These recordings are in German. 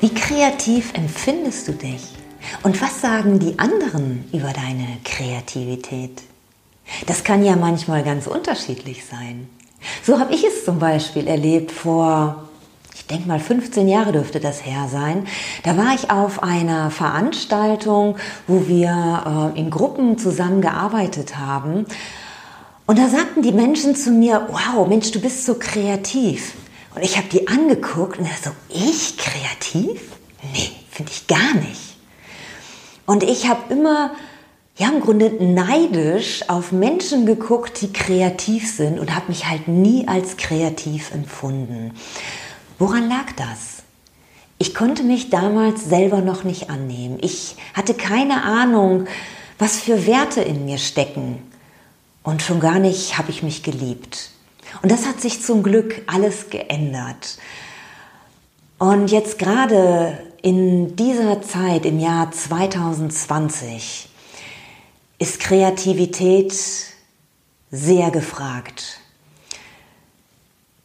Wie kreativ empfindest du dich? Und was sagen die anderen über deine Kreativität? Das kann ja manchmal ganz unterschiedlich sein. So habe ich es zum Beispiel erlebt vor, ich denke mal 15 Jahre dürfte das her sein. Da war ich auf einer Veranstaltung, wo wir äh, in Gruppen zusammengearbeitet haben. Und da sagten die Menschen zu mir, wow, Mensch, du bist so kreativ. Und ich habe die angeguckt und so, ich kreativ? Nee, finde ich gar nicht. Und ich habe immer, ja im Grunde neidisch auf Menschen geguckt, die kreativ sind und habe mich halt nie als kreativ empfunden. Woran lag das? Ich konnte mich damals selber noch nicht annehmen. Ich hatte keine Ahnung, was für Werte in mir stecken. Und schon gar nicht habe ich mich geliebt. Und das hat sich zum Glück alles geändert. Und jetzt gerade in dieser Zeit, im Jahr 2020, ist Kreativität sehr gefragt.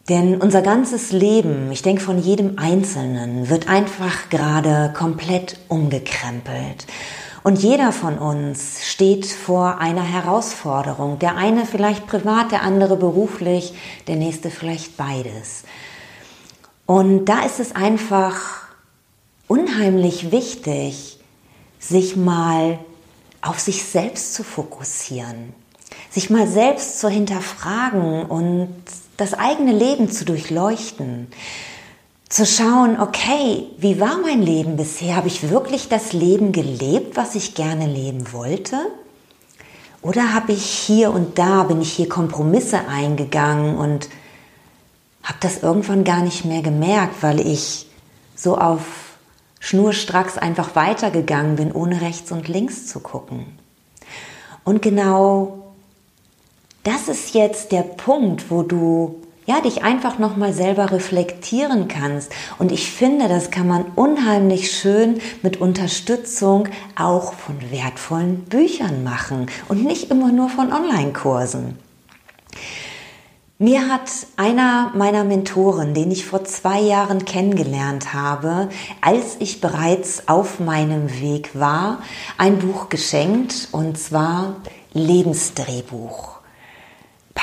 Denn unser ganzes Leben, ich denke von jedem Einzelnen, wird einfach gerade komplett umgekrempelt. Und jeder von uns steht vor einer Herausforderung. Der eine vielleicht privat, der andere beruflich, der nächste vielleicht beides. Und da ist es einfach unheimlich wichtig, sich mal auf sich selbst zu fokussieren, sich mal selbst zu hinterfragen und das eigene Leben zu durchleuchten zu schauen, okay, wie war mein Leben bisher? Habe ich wirklich das Leben gelebt, was ich gerne leben wollte? Oder habe ich hier und da, bin ich hier Kompromisse eingegangen und habe das irgendwann gar nicht mehr gemerkt, weil ich so auf schnurstracks einfach weitergegangen bin, ohne rechts und links zu gucken. Und genau das ist jetzt der Punkt, wo du ja, dich einfach nochmal selber reflektieren kannst. Und ich finde, das kann man unheimlich schön mit Unterstützung auch von wertvollen Büchern machen und nicht immer nur von Online-Kursen. Mir hat einer meiner Mentoren, den ich vor zwei Jahren kennengelernt habe, als ich bereits auf meinem Weg war, ein Buch geschenkt, und zwar Lebensdrehbuch.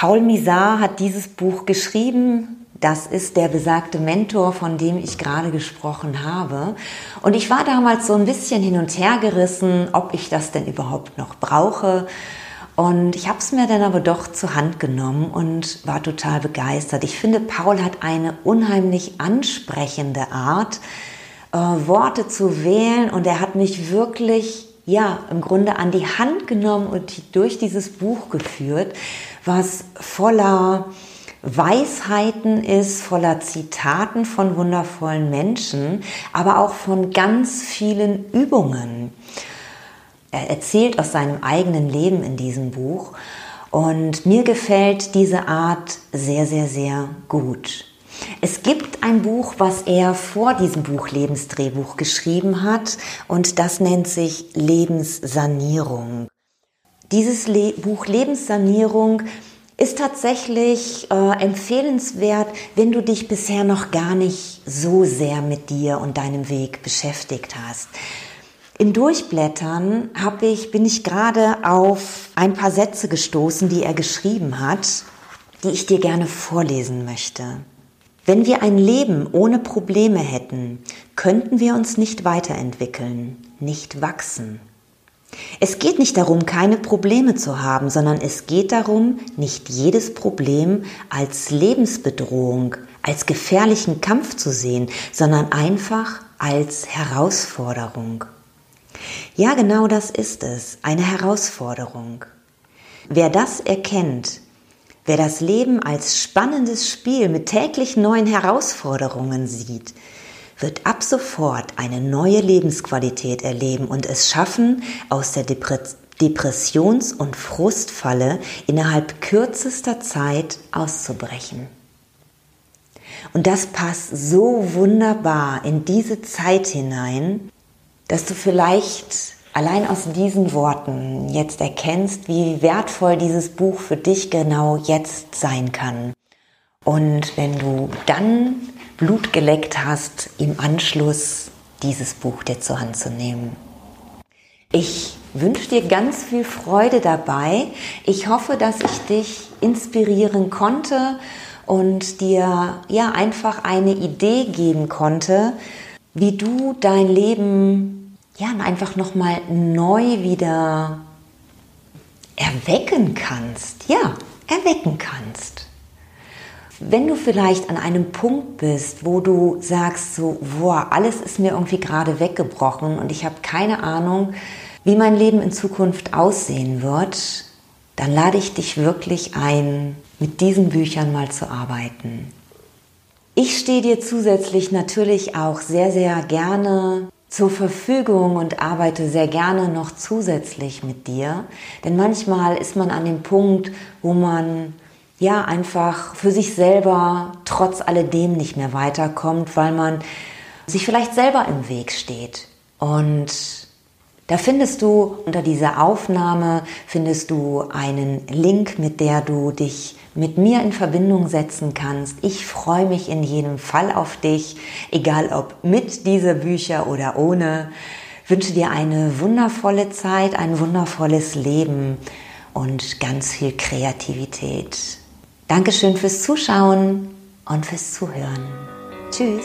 Paul Misar hat dieses Buch geschrieben. Das ist der besagte Mentor, von dem ich gerade gesprochen habe. Und ich war damals so ein bisschen hin und her gerissen, ob ich das denn überhaupt noch brauche. Und ich habe es mir dann aber doch zur Hand genommen und war total begeistert. Ich finde, Paul hat eine unheimlich ansprechende Art, äh, Worte zu wählen und er hat mich wirklich, ja, im Grunde an die Hand genommen und durch dieses Buch geführt was voller Weisheiten ist, voller Zitaten von wundervollen Menschen, aber auch von ganz vielen Übungen. Er erzählt aus seinem eigenen Leben in diesem Buch und mir gefällt diese Art sehr, sehr, sehr gut. Es gibt ein Buch, was er vor diesem Buch Lebensdrehbuch geschrieben hat und das nennt sich Lebenssanierung. Dieses Le Buch Lebenssanierung ist tatsächlich äh, empfehlenswert, wenn du dich bisher noch gar nicht so sehr mit dir und deinem Weg beschäftigt hast. Im Durchblättern habe ich, bin ich gerade auf ein paar Sätze gestoßen, die er geschrieben hat, die ich dir gerne vorlesen möchte. Wenn wir ein Leben ohne Probleme hätten, könnten wir uns nicht weiterentwickeln, nicht wachsen. Es geht nicht darum, keine Probleme zu haben, sondern es geht darum, nicht jedes Problem als Lebensbedrohung, als gefährlichen Kampf zu sehen, sondern einfach als Herausforderung. Ja, genau das ist es, eine Herausforderung. Wer das erkennt, wer das Leben als spannendes Spiel mit täglich neuen Herausforderungen sieht, wird ab sofort eine neue Lebensqualität erleben und es schaffen, aus der Depressions- und Frustfalle innerhalb kürzester Zeit auszubrechen. Und das passt so wunderbar in diese Zeit hinein, dass du vielleicht allein aus diesen Worten jetzt erkennst, wie wertvoll dieses Buch für dich genau jetzt sein kann. Und wenn du dann Blut geleckt hast, im Anschluss dieses Buch dir zur Hand zu nehmen. Ich wünsche dir ganz viel Freude dabei. Ich hoffe, dass ich dich inspirieren konnte und dir ja einfach eine Idee geben konnte, wie du dein Leben ja einfach noch mal neu wieder erwecken kannst. Ja, erwecken kannst. Wenn du vielleicht an einem Punkt bist, wo du sagst so, boah, alles ist mir irgendwie gerade weggebrochen und ich habe keine Ahnung, wie mein Leben in Zukunft aussehen wird, dann lade ich dich wirklich ein, mit diesen Büchern mal zu arbeiten. Ich stehe dir zusätzlich natürlich auch sehr, sehr gerne zur Verfügung und arbeite sehr gerne noch zusätzlich mit dir. Denn manchmal ist man an dem Punkt, wo man ja einfach für sich selber trotz alledem nicht mehr weiterkommt, weil man sich vielleicht selber im Weg steht. Und da findest du unter dieser Aufnahme findest du einen Link, mit der du dich mit mir in Verbindung setzen kannst. Ich freue mich in jedem Fall auf dich, egal ob mit dieser Bücher oder ohne. Wünsche dir eine wundervolle Zeit, ein wundervolles Leben und ganz viel Kreativität. Dankeschön fürs Zuschauen und fürs Zuhören. Tschüss.